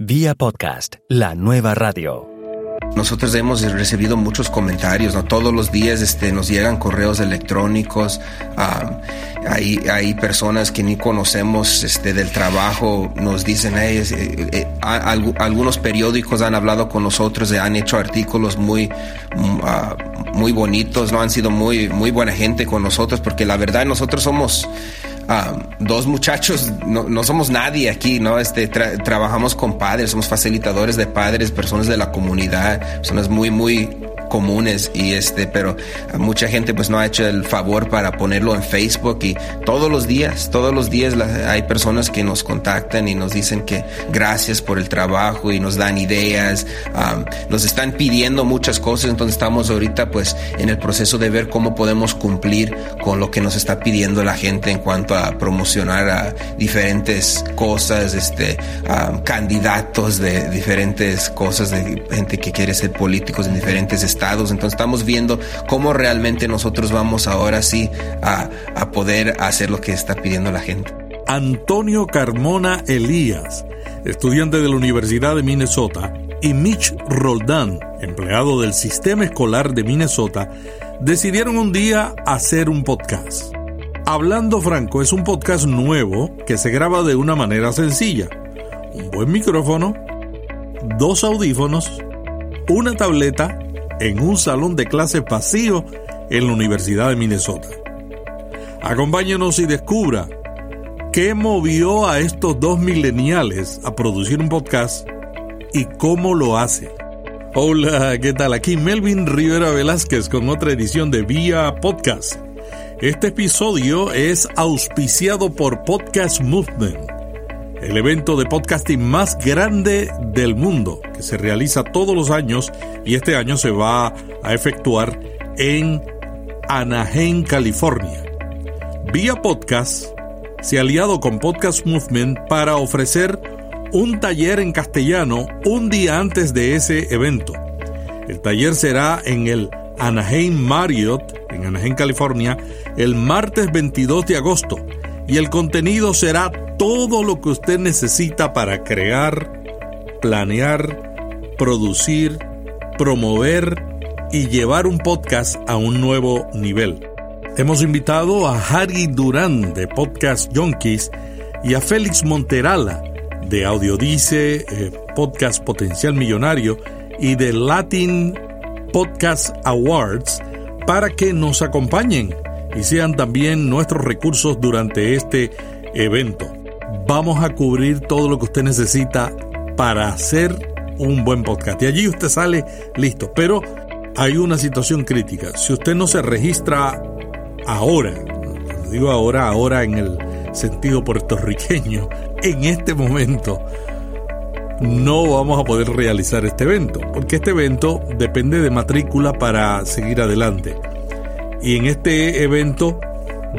Vía podcast, la nueva radio. Nosotros hemos recibido muchos comentarios. Todos los días este, nos llegan correos electrónicos. hay, hay personas que ni conocemos este, del trabajo, nos dicen, "Hey, eh, eh, algunos periódicos han hablado con nosotros, y han hecho artículos muy, mm, ah, muy bonitos, ¿no? Han sido muy, muy buena gente con nosotros, porque la verdad nosotros somos ah, dos muchachos, no, no somos nadie aquí, ¿no? Este, tra- trabajamos con padres, somos facilitadores de padres, personas de la comunidad, personas muy, muy comunes y este, pero mucha gente pues no ha hecho el favor para ponerlo en Facebook y todos los días, todos los días hay personas que nos contactan y nos dicen que gracias por el trabajo y nos dan ideas, nos están pidiendo muchas cosas, entonces estamos ahorita pues en el proceso de ver cómo podemos cumplir con lo que nos está pidiendo la gente en cuanto a promocionar a diferentes cosas, este, candidatos de diferentes cosas, de gente que quiere ser políticos en diferentes estados. Entonces estamos viendo cómo realmente nosotros vamos ahora sí a, a poder hacer lo que está pidiendo la gente. Antonio Carmona Elías, estudiante de la Universidad de Minnesota, y Mitch Roldán, empleado del sistema escolar de Minnesota, decidieron un día hacer un podcast. Hablando Franco es un podcast nuevo que se graba de una manera sencilla. Un buen micrófono, dos audífonos, una tableta en un salón de clases vacío en la Universidad de Minnesota. Acompáñenos y descubra qué movió a estos dos mileniales a producir un podcast y cómo lo hace. Hola, ¿qué tal? Aquí Melvin Rivera Velázquez con otra edición de Vía Podcast. Este episodio es auspiciado por Podcast Movement, el evento de podcasting más grande del mundo, que se realiza todos los años y este año se va a efectuar en Anaheim, California. Vía Podcast se ha aliado con Podcast Movement para ofrecer un taller en castellano un día antes de ese evento. El taller será en el Anaheim Marriott, en Anaheim, California, el martes 22 de agosto. Y el contenido será todo lo que usted necesita para crear, planear, producir, promover y llevar un podcast a un nuevo nivel. Hemos invitado a Harry Durán de Podcast Junkies y a Félix Monterala de Audiodice, eh, Podcast Potencial Millonario y de Latin Podcast Awards para que nos acompañen y sean también nuestros recursos durante este evento. Vamos a cubrir todo lo que usted necesita para hacer un buen podcast. Y allí usted sale listo. Pero hay una situación crítica. Si usted no se registra ahora, digo ahora, ahora en el sentido puertorriqueño, en este momento, no vamos a poder realizar este evento, porque este evento depende de matrícula para seguir adelante. Y en este evento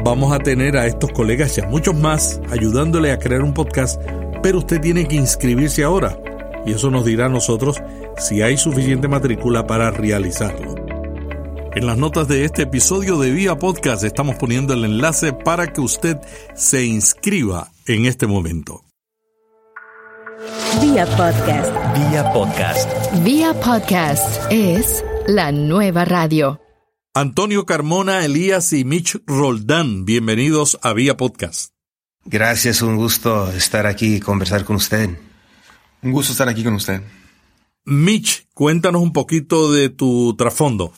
vamos a tener a estos colegas y a muchos más ayudándole a crear un podcast, pero usted tiene que inscribirse ahora. Y eso nos dirá a nosotros si hay suficiente matrícula para realizarlo. En las notas de este episodio de Vía Podcast estamos poniendo el enlace para que usted se inscriba en este momento. Vía podcast. Vía podcast. Vía podcast es la nueva radio. Antonio Carmona, Elías y Mitch Roldán, bienvenidos a Vía Podcast. Gracias, un gusto estar aquí y conversar con usted. Un gusto estar aquí con usted. Mitch, cuéntanos un poquito de tu trasfondo.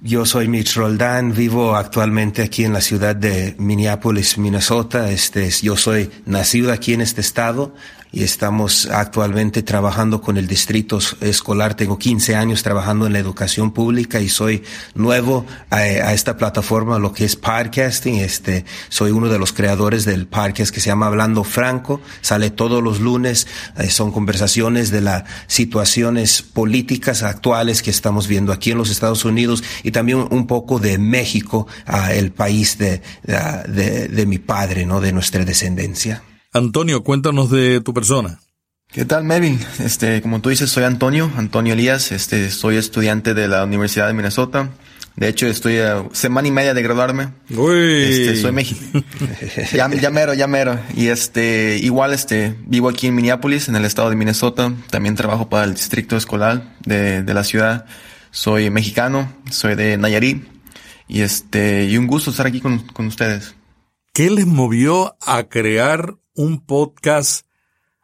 Yo soy Mitch Roldán, vivo actualmente aquí en la ciudad de Minneapolis, Minnesota. Este, yo soy nacido aquí en este estado y estamos actualmente trabajando con el distrito escolar. Tengo 15 años trabajando en la educación pública y soy nuevo a, esta plataforma, lo que es podcasting. Este, soy uno de los creadores del podcast que se llama Hablando Franco. Sale todos los lunes. Eh, son conversaciones de las situaciones políticas actuales que estamos viendo aquí en los Estados Unidos y también un poco de México, uh, el país de, uh, de, de mi padre, ¿no? De nuestra descendencia. Antonio, cuéntanos de tu persona. ¿Qué tal, Melvin? Este, como tú dices, soy Antonio, Antonio Elías, este, soy estudiante de la Universidad de Minnesota, De hecho, estoy a semana y media de graduarme. Uy. Este, soy mexicano. ya, ya mero, ya mero. Y este, igual este, vivo aquí en Minneapolis, en el estado de Minnesota. También trabajo para el distrito escolar de, de la ciudad. Soy mexicano, soy de Nayarit. Y este, y un gusto estar aquí con, con ustedes. ¿Qué les movió a crear un podcast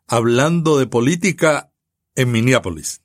hablando de política en Minneapolis?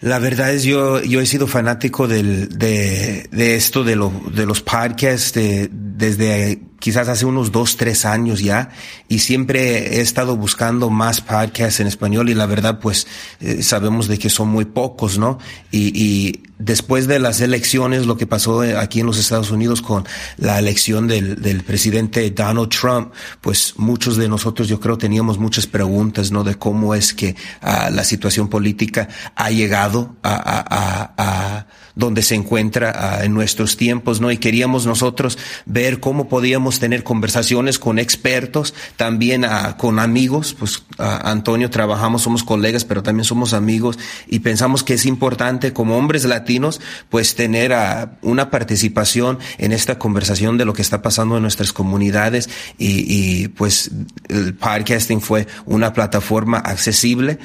La verdad es yo yo he sido fanático del, de, esto de, de los podcasts de, desde quizás hace unos dos, tres años ya, y siempre he estado buscando más podcasts en español y la verdad pues eh, sabemos de que son muy pocos, ¿no? Y, y, después de las elecciones, lo que pasó aquí en los Estados Unidos con la elección del, del presidente Donald Trump, pues muchos de nosotros yo creo teníamos muchas preguntas, ¿no? De cómo es que uh, la situación política ha llegado a, a, a, a donde se encuentra uh, en nuestros tiempos, ¿no? Y queríamos nosotros ver cómo podíamos tener conversaciones con expertos, también uh, con amigos, pues Antonio trabajamos, somos colegas, pero también somos amigos. Y pensamos que es importante como hombres latinos, pues tener una participación en esta conversación de lo que está pasando en nuestras comunidades. Y, y pues el podcasting fue una plataforma accesible,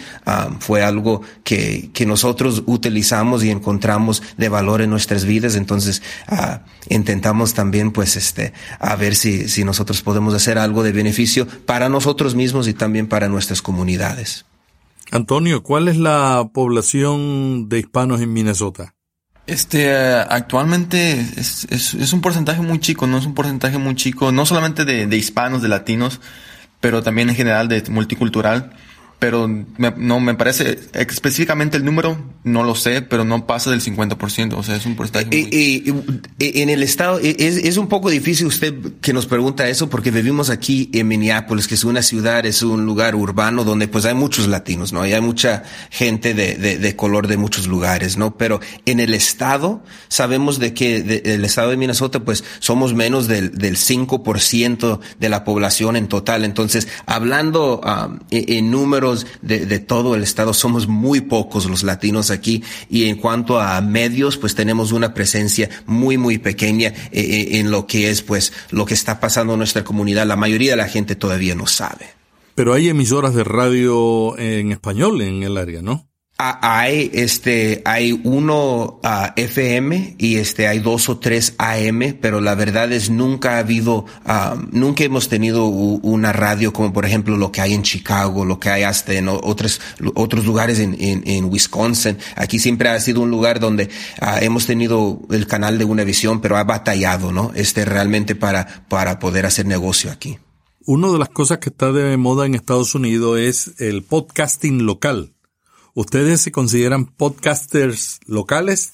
fue algo que, que nosotros utilizamos y encontramos de valor en nuestras vidas. Entonces, uh, intentamos también, pues, este, a ver si, si nosotros podemos hacer algo de beneficio para nosotros mismos y también para nuestras comunidades. Antonio, ¿cuál es la población de hispanos en Minnesota? Este, actualmente es, es, es, un porcentaje muy chico, no es un porcentaje muy chico, no solamente de, de hispanos, de latinos, pero también en general de multicultural pero me, no me parece específicamente el número no lo sé pero no pasa del 50% o sea es un porcentaje muy... en el estado es, es un poco difícil usted que nos pregunta eso porque vivimos aquí en Minneapolis que es una ciudad es un lugar urbano donde pues hay muchos latinos no y hay mucha gente de, de, de color de muchos lugares no pero en el estado sabemos de que de, el estado de Minnesota pues somos menos del, del 5% de la población en total. Entonces hablando um, en, en de, todo el estado, somos muy pocos los latinos aquí y en cuanto a medios, pues tenemos una presencia muy, muy pequeña eh, en lo que es pues lo que está pasando en nuestra comunidad. La mayoría de la gente todavía no sabe. Pero hay emisoras de radio en español en el área, ¿no? Hay este hay uno uh, FM y este hay dos o tres AM, pero la verdad es nunca ha habido uh, nunca hemos tenido una radio como por ejemplo lo que hay en Chicago, lo que hay hasta en otros otros lugares en, en, en Wisconsin. Aquí siempre ha sido un lugar donde hemos tenido el canal de una visión, pero ha batallado, ¿no? Este realmente para para poder hacer negocio aquí. Una de las cosas que está de moda en Estados Unidos es el podcasting local. ¿Ustedes se consideran podcasters locales?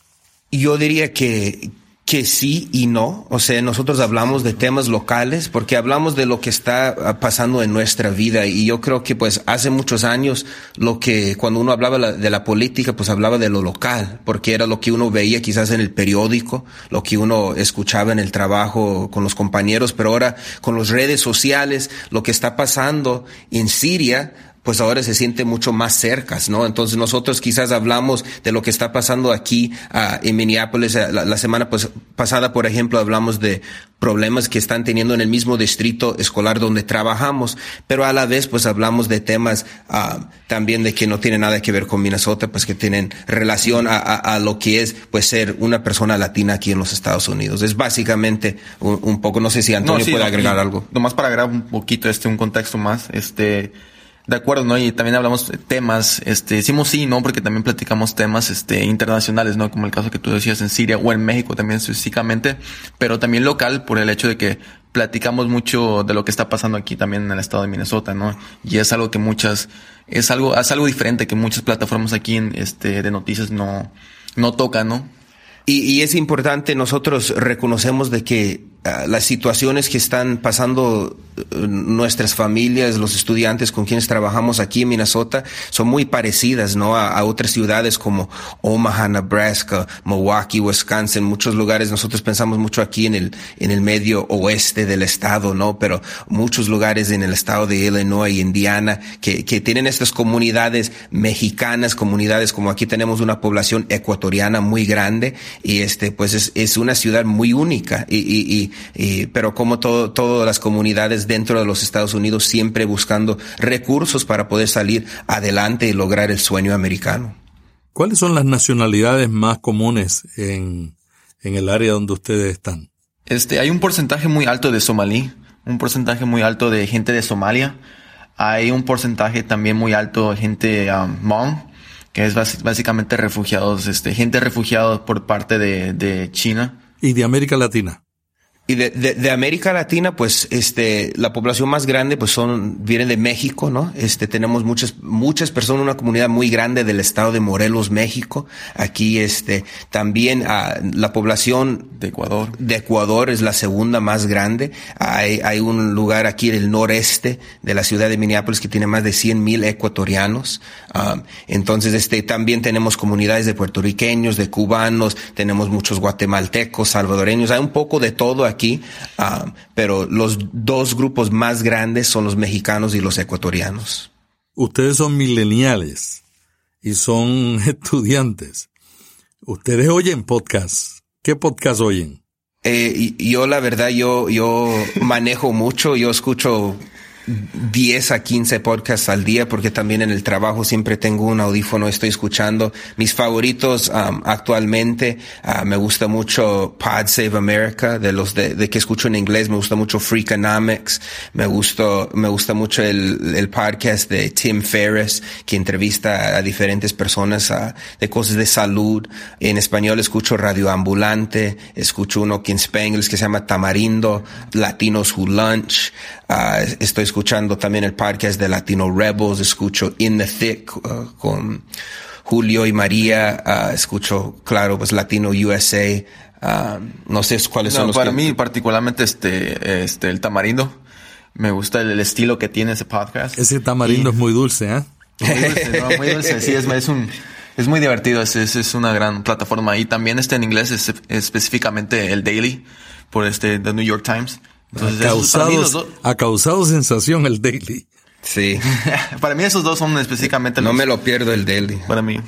Yo diría que, que sí y no. O sea, nosotros hablamos de temas locales porque hablamos de lo que está pasando en nuestra vida. Y yo creo que pues hace muchos años lo que cuando uno hablaba de la política, pues hablaba de lo local, porque era lo que uno veía quizás en el periódico, lo que uno escuchaba en el trabajo con los compañeros. Pero ahora con las redes sociales, lo que está pasando en Siria, pues ahora se siente mucho más cercas, ¿no? Entonces nosotros quizás hablamos de lo que está pasando aquí uh, en Minneapolis. La, la, semana pues, pasada, por ejemplo, hablamos de problemas que están teniendo en el mismo distrito escolar donde trabajamos, pero a la vez pues hablamos de temas uh, también de que no tienen nada que ver con Minnesota, pues que tienen relación a, a, a, lo que es pues ser una persona latina aquí en los Estados Unidos. Es básicamente un, un poco, no sé si Antonio no, sí, puede no, agregar algo. Nomás para agregar un poquito este, un contexto más, este, de acuerdo, ¿no? Y también hablamos temas, este, decimos sí, ¿no? Porque también platicamos temas, este, internacionales, ¿no? Como el caso que tú decías en Siria o en México también específicamente, pero también local por el hecho de que platicamos mucho de lo que está pasando aquí también en el estado de Minnesota, ¿no? Y es algo que muchas, es algo, es algo diferente que muchas plataformas aquí en, este, de noticias no, no tocan, ¿no? Y, y es importante, nosotros reconocemos de que las situaciones que están pasando eh, nuestras familias, los estudiantes con quienes trabajamos aquí en Minnesota, son muy parecidas, ¿no? A, a, otras ciudades como Omaha, Nebraska, Milwaukee, Wisconsin, muchos lugares. Nosotros pensamos mucho aquí en el, en el medio oeste del estado, ¿no? Pero muchos lugares en el estado de Illinois, Indiana, que, que tienen estas comunidades mexicanas, comunidades como aquí tenemos una población ecuatoriana muy grande y este, pues es, es una ciudad muy única y, y, y, y pero como todo, todas las comunidades dentro de los Estados Unidos siempre buscando recursos para poder salir adelante y lograr el sueño americano. ¿Cuáles son las nacionalidades más comunes en, en el área donde ustedes están? Este, hay un porcentaje muy alto de somalí, un porcentaje muy alto de gente de Somalia. Hay un porcentaje también muy alto de gente um, Hmong, que es básicamente refugiados, este, gente refugiada por parte de, de China. ¿Y de América Latina? Y de, de, de, América Latina, pues, este, la población más grande, pues son, viene de México, ¿no? Este, tenemos muchas, muchas personas, una comunidad muy grande del estado de Morelos, México. Aquí, este, también uh, la población de Ecuador. De Ecuador es la segunda más grande. Hay, hay un lugar aquí en el noreste de la ciudad de Minneapolis que tiene más de 100 mil ecuatorianos. Um, entonces, este, también tenemos comunidades de puertorriqueños, de cubanos, tenemos muchos guatemaltecos, salvadoreños, hay un poco de todo aquí, uh, pero los dos grupos más grandes son los mexicanos y los ecuatorianos. Ustedes son mileniales y son estudiantes. Ustedes oyen podcasts. ¿Qué podcast oyen? Eh, yo la verdad, yo, yo manejo mucho, yo escucho 10 a 15 podcasts al día porque también en el trabajo siempre tengo un audífono, estoy escuchando mis favoritos um, actualmente. Uh, me gusta mucho Pod Save America, de los de, de, que escucho en inglés, me gusta mucho Freakonomics, me gusta, me gusta mucho el, el podcast de Tim Ferriss que entrevista a diferentes personas uh, de cosas de salud. En español escucho Radio Ambulante, escucho uno que en Spanglish que se llama Tamarindo, Latinos Who Lunch. Uh, estoy escuchando también el podcast de Latino Rebels, escucho In the Thick uh, con Julio y María, uh, escucho, claro, pues Latino USA. no sé cuáles no, son los para que... mí particularmente este, este, el tamarindo. Me gusta el, el estilo que tiene ese podcast. Ese tamarindo y... es muy dulce, ¿eh? Muy dulce, no, muy dulce. Sí, es, es un, es muy divertido, es, es, es, una gran plataforma. Y también este en inglés es, específicamente el Daily por este The New York Times. Entonces, ha, causado, dos... ha causado sensación el Daily. Sí. para mí esos dos son específicamente No los... me lo pierdo el Daily. Para mí.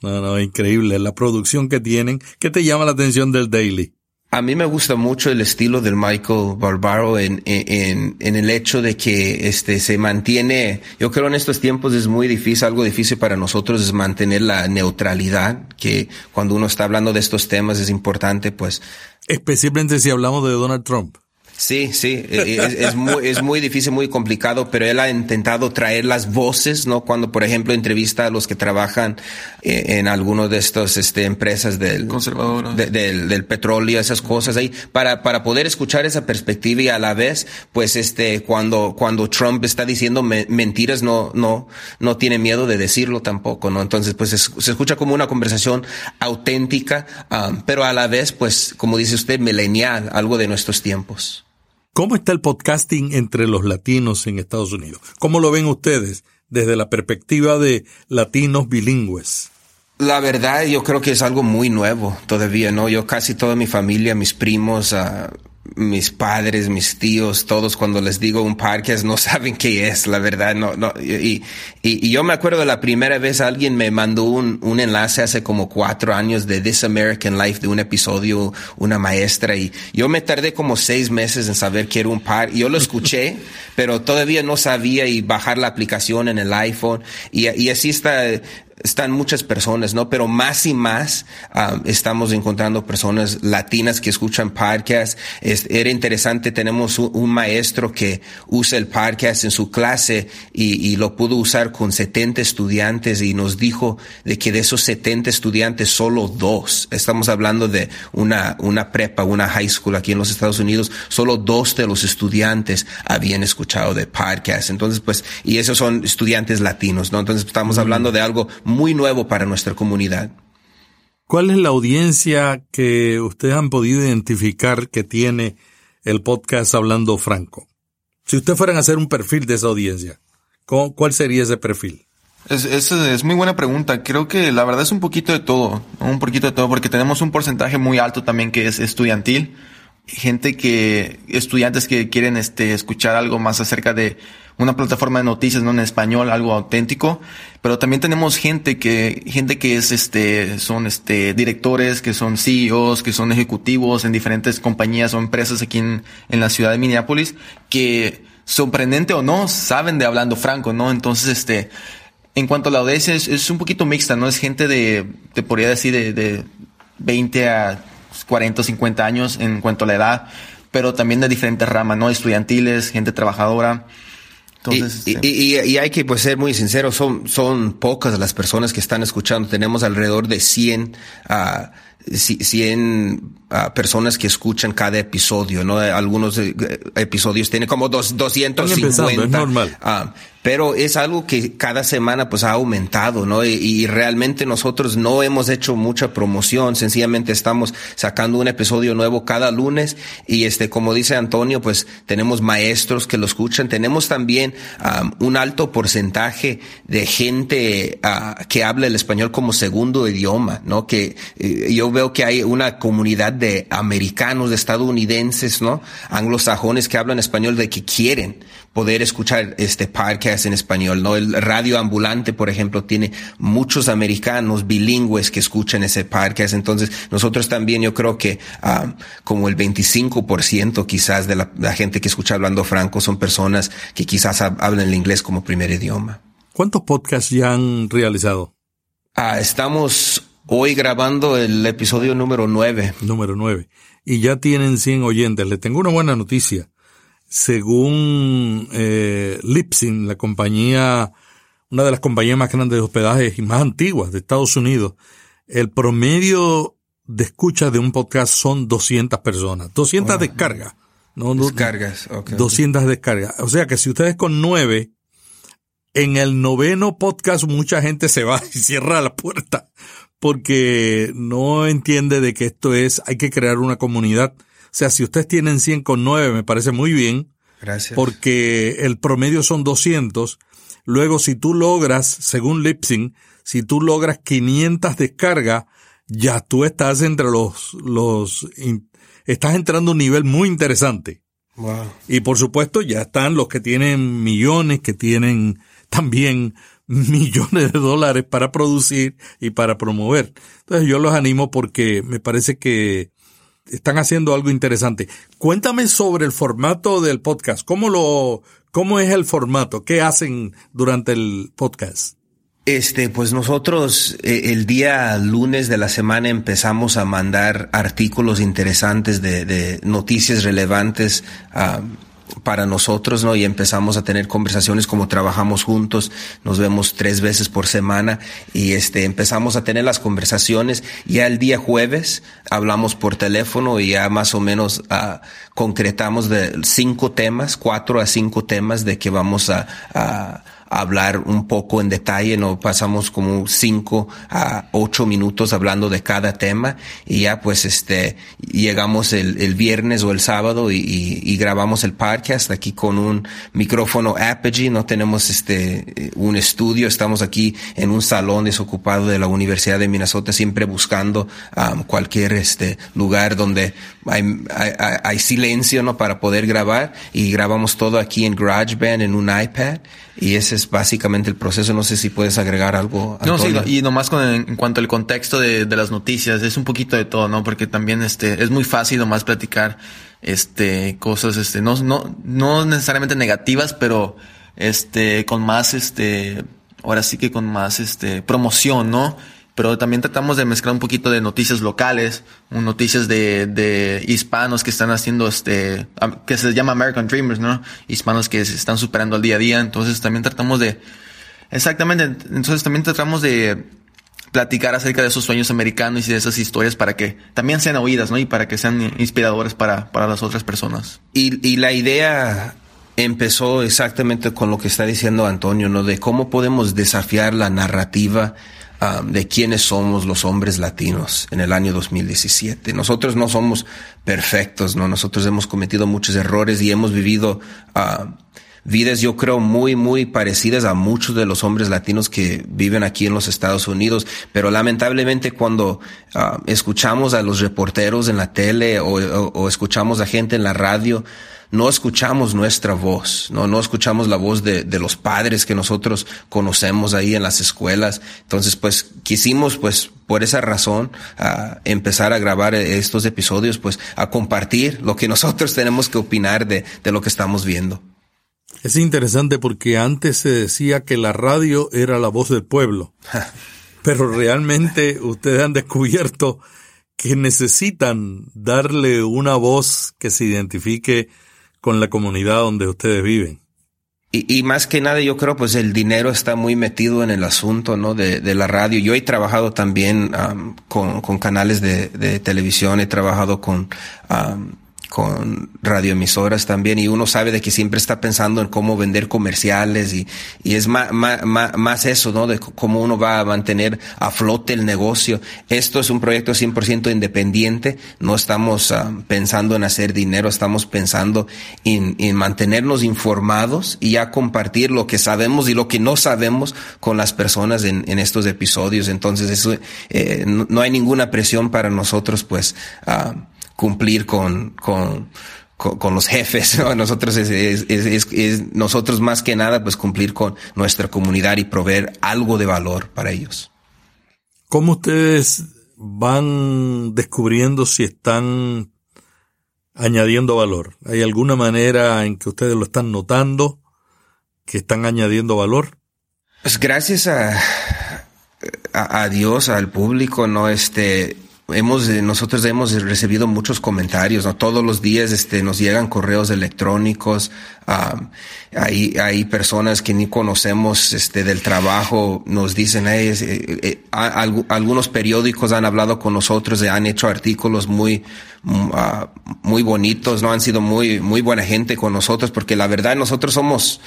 No, no, increíble. La producción que tienen. ¿Qué te llama la atención del Daily? A mí me gusta mucho el estilo del Michael Barbaro en, en, en, el hecho de que este se mantiene, yo creo en estos tiempos es muy difícil, algo difícil para nosotros es mantener la neutralidad, que cuando uno está hablando de estos temas es importante, pues. Especialmente si hablamos de Donald Trump. Sí, sí, es, es, muy, es muy difícil, muy complicado, pero él ha intentado traer las voces, ¿no? Cuando, por ejemplo, entrevista a los que trabajan en, en alguno de estas este, empresas del, de, del, del petróleo, esas cosas ahí, para, para poder escuchar esa perspectiva y a la vez, pues, este, cuando, cuando Trump está diciendo me, mentiras, no, no, no tiene miedo de decirlo tampoco, ¿no? Entonces, pues, es, se escucha como una conversación auténtica, um, pero a la vez, pues, como dice usted, milenial, algo de nuestros tiempos. ¿Cómo está el podcasting entre los latinos en Estados Unidos? ¿Cómo lo ven ustedes desde la perspectiva de latinos bilingües? La verdad, yo creo que es algo muy nuevo todavía, ¿no? Yo casi toda mi familia, mis primos, uh, mis padres, mis tíos, todos cuando les digo un podcast no saben qué es, la verdad, no, no, y, y, y yo me acuerdo la primera vez alguien me mandó un, un enlace hace como cuatro años de This American Life, de un episodio, una maestra, y yo me tardé como seis meses en saber que era un par, yo lo escuché, pero todavía no sabía y bajar la aplicación en el iPhone, y, y así está, están muchas personas, ¿no? Pero más y más um, estamos encontrando personas latinas que escuchan podcasts. Es, era interesante, tenemos un, un, maestro que usa el podcast en su clase y, y, lo pudo usar con 70 estudiantes y nos dijo de que de esos 70 estudiantes solo dos, estamos hablando de una, una prepa, una high school aquí en los Estados Unidos, solo dos de los estudiantes habían escuchado de podcast. Entonces, pues, y esos son estudiantes latinos, ¿no? Entonces estamos hablando de algo muy nuevo para nuestra comunidad. ¿Cuál es la audiencia que ustedes han podido identificar que tiene el podcast Hablando Franco. Si ustedes fueran a hacer un perfil de esa audiencia, ¿cuál sería ese perfil? Es, es, muy buena pregunta. Creo que la verdad es un poquito de todo, un poquito de todo, porque tenemos un porcentaje muy alto también que es estudiantil. Gente que, estudiantes que quieren este, escuchar algo más acerca de una plataforma de noticias, ¿no? En español, algo auténtico. Pero también tenemos gente que, gente que es, este, son, este, directores, que son CEOs, que son ejecutivos en diferentes compañías o empresas aquí en, la ciudad de Minneapolis, que, sorprendente o no, saben de hablando franco, ¿no? Entonces, este, en cuanto a la audiencia, es, un poquito mixta, ¿no? Es gente de, te podría decir, de, de 20 a 40 o 50 años en cuanto a la edad, pero también de diferentes ramas, ¿no? Estudiantiles, gente trabajadora. Entonces, y, y, hay que pues, ser muy sinceros, son, son pocas las personas que están escuchando. Tenemos alrededor de 100 a 100 personas que escuchan cada episodio, ¿no? Algunos eh, episodios tienen como dos, 250. Es normal. Ah, pero es algo que cada semana pues ha aumentado, ¿no? Y, realmente nosotros no hemos hecho mucha promoción, sencillamente estamos sacando un episodio nuevo cada lunes y este, como dice Antonio, pues tenemos maestros que lo escuchan, tenemos también un alto porcentaje de gente uh, que habla el español como segundo idioma, ¿no? Que eh, yo veo que hay una comunidad de americanos, de estadounidenses, ¿no? Anglosajones que hablan español de que quieren poder escuchar este podcast en español, ¿no? El radio ambulante, por ejemplo, tiene muchos americanos bilingües que escuchan ese podcast. Entonces, nosotros también, yo creo que ah, como el 25% quizás de la, la, gente que escucha hablando franco son personas que quizás hablan el inglés como primer idioma. ¿Cuántos podcasts ya han realizado? Ah, estamos hoy grabando el episodio número 9. Número 9. Y ya tienen 100 oyentes. Le tengo una buena noticia según eh, Lipsin, la compañía, una de las compañías más grandes de hospedaje y más antiguas de Estados Unidos, el promedio de escucha de un podcast son 200 personas, 200 descargas. No, descargas, 200 descargas. O sea que si ustedes con nueve, en el noveno podcast mucha gente se va y cierra la puerta porque no entiende de que esto es, hay que crear una comunidad sea, si ustedes tienen 100 con 9, me parece muy bien. Gracias. Porque el promedio son 200. Luego, si tú logras, según Lipsing, si tú logras 500 descargas, ya tú estás entre los, los, estás entrando a un nivel muy interesante. Wow. Y por supuesto, ya están los que tienen millones, que tienen también millones de dólares para producir y para promover. Entonces yo los animo porque me parece que están haciendo algo interesante. Cuéntame sobre el formato del podcast. ¿Cómo lo, cómo es el formato? ¿Qué hacen durante el podcast? Este, pues nosotros eh, el día lunes de la semana empezamos a mandar artículos interesantes de, de noticias relevantes a para nosotros, ¿no? Y empezamos a tener conversaciones como trabajamos juntos, nos vemos tres veces por semana y este, empezamos a tener las conversaciones. Ya el día jueves hablamos por teléfono y ya más o menos uh, concretamos de cinco temas, cuatro a cinco temas de que vamos a, a hablar un poco en detalle, no pasamos como cinco a ocho minutos hablando de cada tema y ya pues este llegamos el, el viernes o el sábado y, y, grabamos el podcast aquí con un micrófono Apogee, no tenemos este un estudio, estamos aquí en un salón desocupado de la Universidad de Minnesota siempre buscando um, cualquier este lugar donde hay, hay, hay silencio no para poder grabar. Y grabamos todo aquí en GarageBand en un iPad y ese es básicamente el proceso. No sé si puedes agregar algo. No, sí, y nomás con en cuanto al contexto de, de, las noticias, es un poquito de todo, ¿no? Porque también este, es muy fácil nomás platicar este, cosas, este, no, no, no necesariamente negativas, pero este, con más, este, ahora sí que con más, este, promoción, ¿no? Pero también tratamos de mezclar un poquito de noticias locales, noticias de, de hispanos que están haciendo este, que se llama American Dreamers, ¿no? Hispanos que se están superando al día a día, entonces también tratamos de, exactamente, entonces también tratamos de platicar acerca de esos sueños americanos y de esas historias para que también sean oídas, ¿no? Y para que sean inspiradores para, para las otras personas. Y, y la idea empezó exactamente con lo que está diciendo Antonio, ¿no? De cómo podemos desafiar la narrativa um, de quiénes somos los hombres latinos en el año 2017. Nosotros no somos perfectos, ¿no? Nosotros hemos cometido muchos errores y hemos vivido uh, vidas, yo creo, muy, muy parecidas a muchos de los hombres latinos que viven aquí en los Estados Unidos. Pero lamentablemente cuando uh, escuchamos a los reporteros en la tele o, o, o, escuchamos a gente en la radio, no escuchamos nuestra voz, no, no escuchamos la voz de, de los padres que nosotros conocemos ahí en las escuelas. Entonces, pues quisimos, pues, por esa razón, uh, empezar a grabar estos episodios, pues, a compartir lo que nosotros tenemos que opinar de, de lo que estamos viendo. Es interesante porque antes se decía que la radio era la voz del pueblo, pero realmente ustedes han descubierto que necesitan darle una voz que se identifique con la comunidad donde ustedes viven. Y, y, más que nada, yo creo, pues el dinero está muy metido en el asunto, ¿no? De, de la radio. Yo he trabajado también um, con, con, canales de, de, televisión, he trabajado con um, con radioemisoras también y uno sabe de que siempre está pensando en cómo vender comerciales y, y es más, más, más eso, ¿no? De cómo uno va a mantener a flote el negocio. Esto es un proyecto 100% independiente, no estamos uh, pensando en hacer dinero, estamos pensando en, en, mantenernos informados y a compartir lo que sabemos y lo que no sabemos con las personas en, en estos episodios. Entonces eso, eh, no, no, hay ninguna presión para nosotros, pues, uh, cumplir con, con, con, con los jefes, ¿no? Nosotros es, es, es, es, nosotros más que nada, pues cumplir con nuestra comunidad y proveer algo de valor para ellos. ¿Cómo ustedes van descubriendo si están añadiendo valor? ¿Hay alguna manera en que ustedes lo están notando que están añadiendo valor? Pues gracias a, a, a Dios, al público, no este, hemos nosotros hemos recibido muchos comentarios no todos los días este nos llegan correos electrónicos hay hay personas que ni conocemos este del trabajo nos dicen eh, eh, alg algunos periódicos han hablado con nosotros han hecho artículos muy uh, muy bonitos no han sido muy muy buena gente con nosotros porque la verdad nosotros somos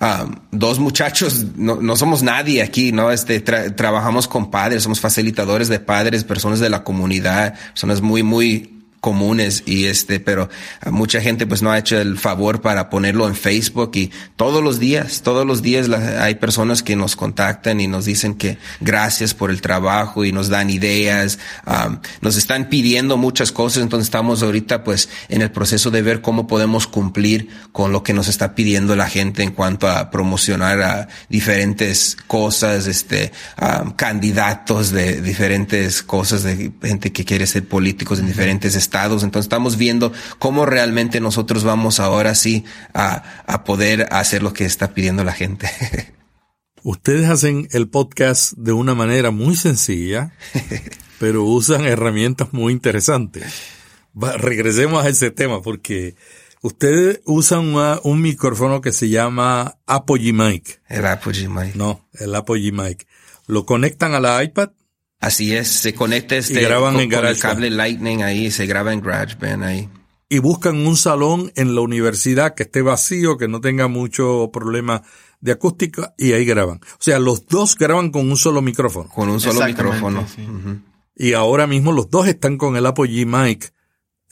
Uh, dos muchachos, no, no, somos nadie aquí, ¿no? Este, tra trabajamos con padres, somos facilitadores de padres, personas de la comunidad, personas muy, muy comunes y este, pero mucha gente pues no ha hecho el favor para ponerlo en Facebook y todos los días, todos los días la, hay personas que nos contactan y nos dicen que gracias por el trabajo y nos dan ideas, um, nos están pidiendo muchas cosas, entonces estamos ahorita pues en el proceso de ver cómo podemos cumplir con lo que nos está pidiendo la gente en cuanto a promocionar a diferentes cosas, este, um, candidatos de diferentes cosas de gente que quiere ser políticos en diferentes estados entonces estamos viendo cómo realmente nosotros vamos ahora sí a, a poder hacer lo que está pidiendo la gente. Ustedes hacen el podcast de una manera muy sencilla, pero usan herramientas muy interesantes. Va, regresemos a ese tema porque ustedes usan una, un micrófono que se llama Apogee Mic. El Apogee Mic. No, el Apogee Mic. Lo conectan a la iPad Así es, se conecta este y graban con, en con el cable Lightning ahí, se graba en GarageBand ahí. Y buscan un salón en la universidad que esté vacío, que no tenga mucho problema de acústica y ahí graban. O sea, los dos graban con un solo micrófono. Con un solo micrófono. Sí. Uh -huh. Y ahora mismo los dos están con el Apogee Mic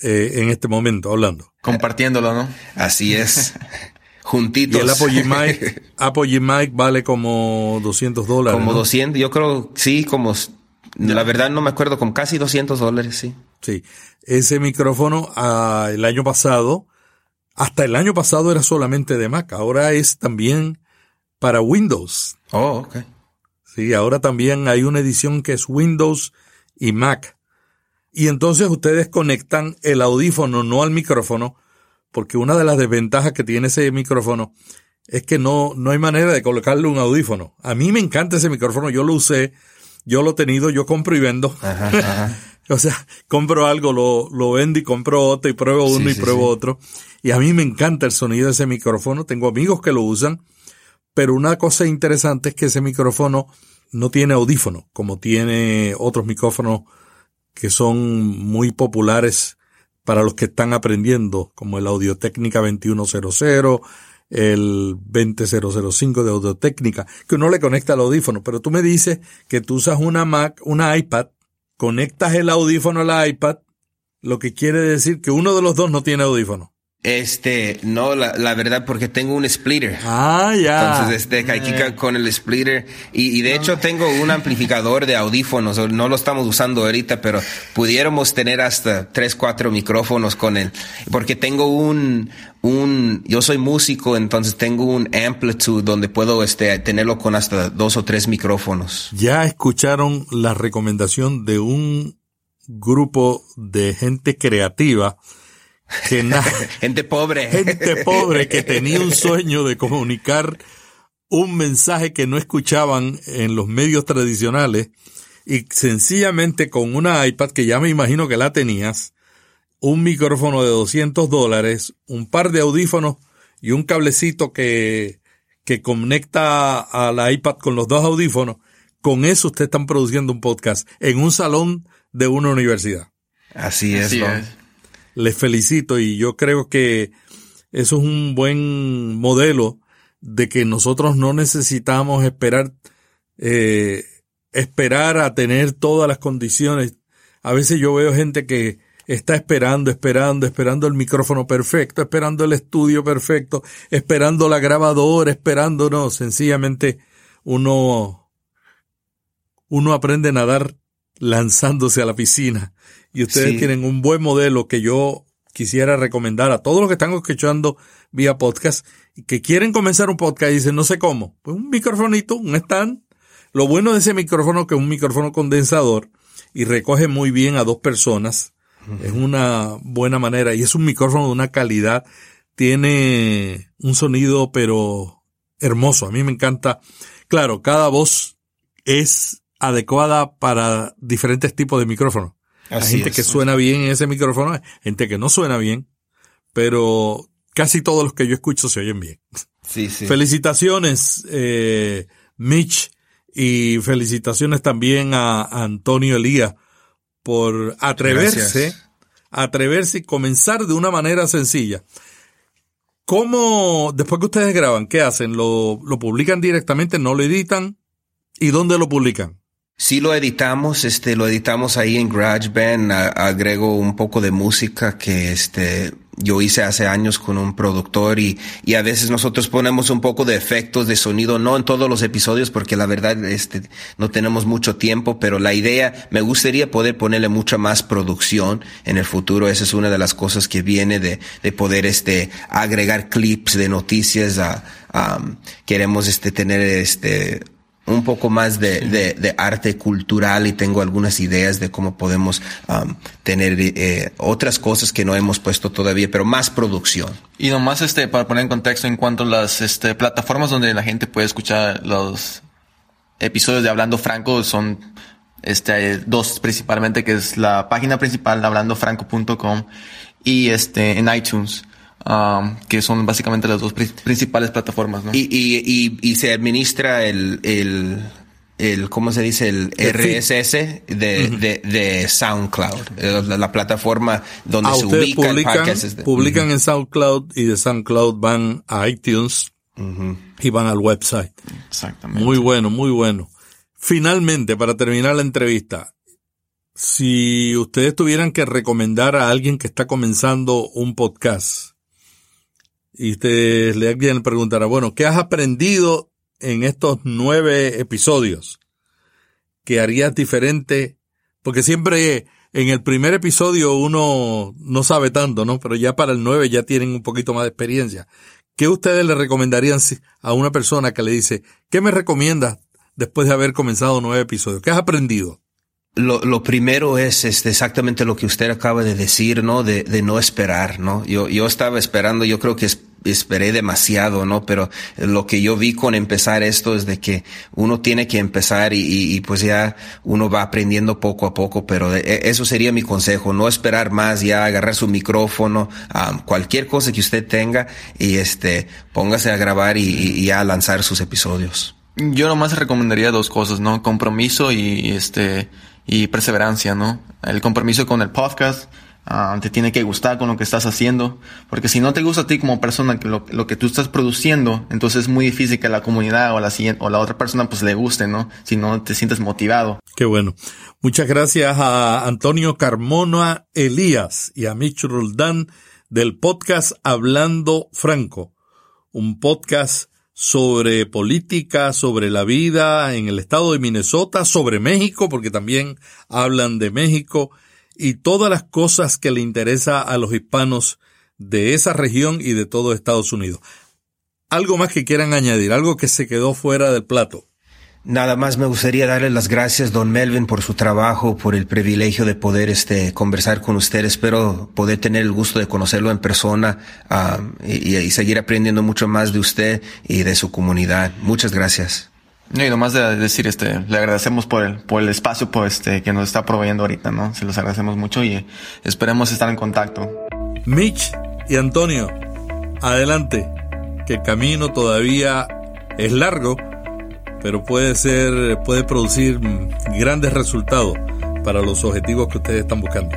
eh, en este momento hablando. Compartiéndolo, ¿no? Así es. Juntitos. Y el Apogee Mic, Apogee Mic vale como 200 dólares. Como ¿no? 200, yo creo, sí, como la verdad no me acuerdo, con casi 200 dólares, sí. Sí. Ese micrófono uh, el año pasado, hasta el año pasado era solamente de Mac, ahora es también para Windows. Oh, ok. Sí, ahora también hay una edición que es Windows y Mac. Y entonces ustedes conectan el audífono no al micrófono, porque una de las desventajas que tiene ese micrófono es que no, no hay manera de colocarle un audífono. A mí me encanta ese micrófono, yo lo usé yo lo he tenido, yo compro y vendo. Ajá, ajá. o sea, compro algo, lo, lo vendo y compro otro y pruebo uno sí, y pruebo sí. otro. Y a mí me encanta el sonido de ese micrófono. Tengo amigos que lo usan. Pero una cosa interesante es que ese micrófono no tiene audífono, como tiene otros micrófonos que son muy populares para los que están aprendiendo, como el Audio Técnica 2100, el 20005 de Audiotécnica, que uno le conecta el audífono, pero tú me dices que tú usas una Mac, una iPad, conectas el audífono al iPad, lo que quiere decir que uno de los dos no tiene audífono. Este, no, la, la verdad, porque tengo un splitter. Ah, ya. Entonces, este, aquí con el splitter. Y, y de hecho tengo un amplificador de audífonos. No lo estamos usando ahorita, pero pudiéramos tener hasta tres, cuatro micrófonos con él. Porque tengo un, un, yo soy músico, entonces tengo un amplitude donde puedo, este, tenerlo con hasta dos o tres micrófonos. Ya escucharon la recomendación de un grupo de gente creativa gente pobre. Gente pobre que tenía un sueño de comunicar un mensaje que no escuchaban en los medios tradicionales y sencillamente con una iPad que ya me imagino que la tenías, un micrófono de 200 dólares, un par de audífonos y un cablecito que, que conecta a la iPad con los dos audífonos, con eso ustedes están produciendo un podcast en un salón de una universidad. Así es les felicito y yo creo que eso es un buen modelo de que nosotros no necesitamos esperar, eh, esperar a tener todas las condiciones. A veces yo veo gente que está esperando, esperando, esperando el micrófono perfecto, esperando el estudio perfecto, esperando la grabadora, esperando, no, sencillamente uno, uno aprende a nadar lanzándose a la piscina y ustedes tienen un buen modelo que yo quisiera recomendar a todos los que están escuchando vía podcast y que quieren comenzar un podcast y dicen no sé cómo. Pues un microfonito, un stand. Lo bueno de ese micrófono que es un micrófono condensador y recoge muy bien a dos personas. Es una buena manera y es un micrófono de una calidad. Tiene un sonido pero hermoso. A mí me encanta. Claro, cada voz es adecuada para diferentes tipos de micrófonos. Hay gente que suena bien en ese micrófono, gente que no suena bien, pero casi todos los que yo escucho se oyen bien. Sí, sí. Felicitaciones, eh, Mitch, y felicitaciones también a, Antonio Elías por atreverse, atreverse y comenzar de una manera sencilla. ¿Cómo, después que ustedes graban, qué hacen? ¿Lo, lo publican directamente? ¿No lo editan? ¿Y dónde lo publican? Sí lo editamos, este, lo editamos ahí en GarageBand, agrego un poco de música que este, yo hice hace años con un productor y, y a veces nosotros ponemos un poco de efectos de sonido, no en todos los episodios porque la verdad este, no tenemos mucho tiempo, pero la idea, me gustaría poder ponerle mucha más producción en el futuro. Esa es una de las cosas que viene de, de poder este, agregar clips de noticias a, queremos este, tener este, un poco más de, de, arte cultural y tengo algunas ideas de cómo podemos um, tener eh, otras cosas que no hemos puesto todavía, pero más producción. Y nomás este, para poner en contexto en cuanto a las este, plataformas donde la gente puede escuchar los episodios de Hablando Franco son este, dos principalmente, que es la página principal hablandofranco.com y este, en iTunes. Um, que son básicamente las dos principales plataformas, ¿no? Y, y, y, se administra el, el, el, ¿cómo se dice? El RSS de, de, de, SoundCloud, eh, la, plataforma donde ah, se ubica publican, el Publican en SoundCloud y de SoundCloud van a iTunes y van al website. Exactamente. Muy bueno, muy bueno. Finalmente, para terminar la entrevista, si ustedes tuvieran que recomendar a alguien que está comenzando un podcast, y usted le alguien preguntará, bueno, ¿qué has aprendido en estos nueve episodios? ¿Qué harías diferente? Porque siempre en el primer episodio uno no sabe tanto, ¿no? Pero ya para el nueve ya tienen un poquito más de experiencia. ¿Qué ustedes le recomendarían a una persona que le dice, ¿qué me recomiendas después de haber comenzado nueve episodios? ¿Qué has aprendido? Lo, lo primero es este, exactamente lo que usted acaba de decir, ¿no? De, de no esperar, ¿no? Yo, yo estaba esperando, yo creo que esperé demasiado, ¿no? Pero lo que yo vi con empezar esto es de que uno tiene que empezar y, y, pues ya uno va aprendiendo poco a poco, pero e, eso sería mi consejo, no esperar más, ya agarrar su micrófono, cualquier cosa que usted tenga y este, póngase a grabar y, y a lanzar sus episodios. Yo nomás recomendaría dos cosas, ¿no? Compromiso y este, y perseverancia, ¿no? El compromiso con el podcast, Ah, te tiene que gustar con lo que estás haciendo, porque si no te gusta a ti como persona lo, que tú estás produciendo, entonces es muy difícil que la comunidad o la o la otra persona pues le guste, ¿no? Si no te sientes motivado. Qué bueno. Muchas gracias a Antonio Carmona Elías y a Mitch Roldán del podcast Hablando Franco, un podcast sobre política, sobre la vida en el estado de Minnesota, sobre México, porque también hablan de México y todas las cosas que le interesa a los hispanos de esa región y de todo Estados Unidos. Algo más que quieran añadir, algo que se quedó fuera del plato. Nada más me gustaría darle las gracias, don Melvin, por su trabajo, por el privilegio de poder este, conversar con usted. Espero poder tener el gusto de conocerlo en persona um, y, y, seguir aprendiendo mucho más de usted y de su comunidad. Muchas gracias. Y nomás de decir, este, le agradecemos por el, por el espacio, por este, que nos está proveyendo ahorita, ¿no? Se los agradecemos mucho y esperemos estar en contacto. Mitch y Antonio, adelante, que el camino todavía es largo, pero puede ser, puede producir grandes resultados para los objetivos que ustedes están buscando.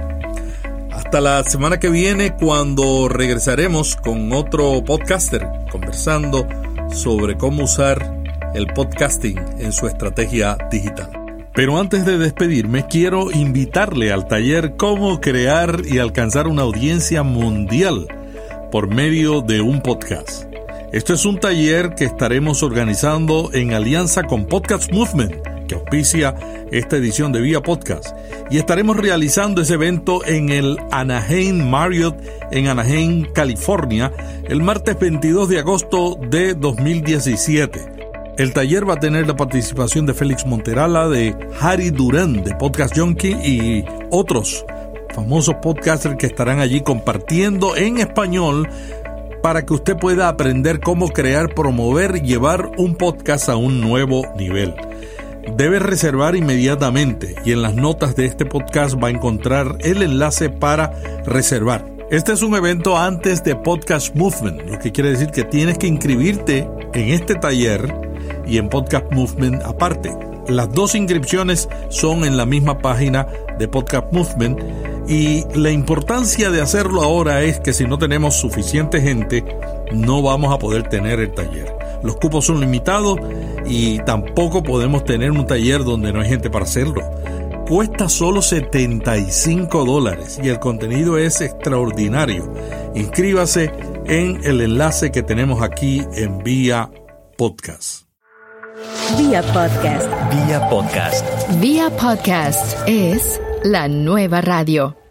Hasta la semana que viene cuando regresaremos con otro podcaster conversando sobre cómo usar el podcasting en su estrategia digital. Pero antes de despedirme, quiero invitarle al taller Cómo crear y alcanzar una audiencia mundial por medio de un podcast. Esto es un taller que estaremos organizando en alianza con Podcast Movement, que auspicia esta edición de Vía Podcast. Y estaremos realizando ese evento en el Anaheim Marriott en Anaheim, California, el martes 22 de agosto de 2017. El taller va a tener la participación de Félix Monterala, de Harry Durán de Podcast Junkie y otros famosos podcasters que estarán allí compartiendo en español para que usted pueda aprender cómo crear, promover y llevar un podcast a un nuevo nivel. Debe reservar inmediatamente y en las notas de este podcast va a encontrar el enlace para reservar. Este es un evento antes de Podcast Movement, lo que quiere decir que tienes que inscribirte en este taller y en Podcast Movement aparte. Las dos inscripciones son en la misma página de Podcast Movement y la importancia de hacerlo ahora es que si no tenemos suficiente gente, no vamos a poder tener el taller. Los cupos son limitados y tampoco podemos tener un taller donde no hay gente para hacerlo. Cuesta solo 75 dólares y el contenido es extraordinario. Inscríbase en el enlace que tenemos aquí en vía podcast. Vía podcast. Vía podcast. Vía podcast es la nueva radio.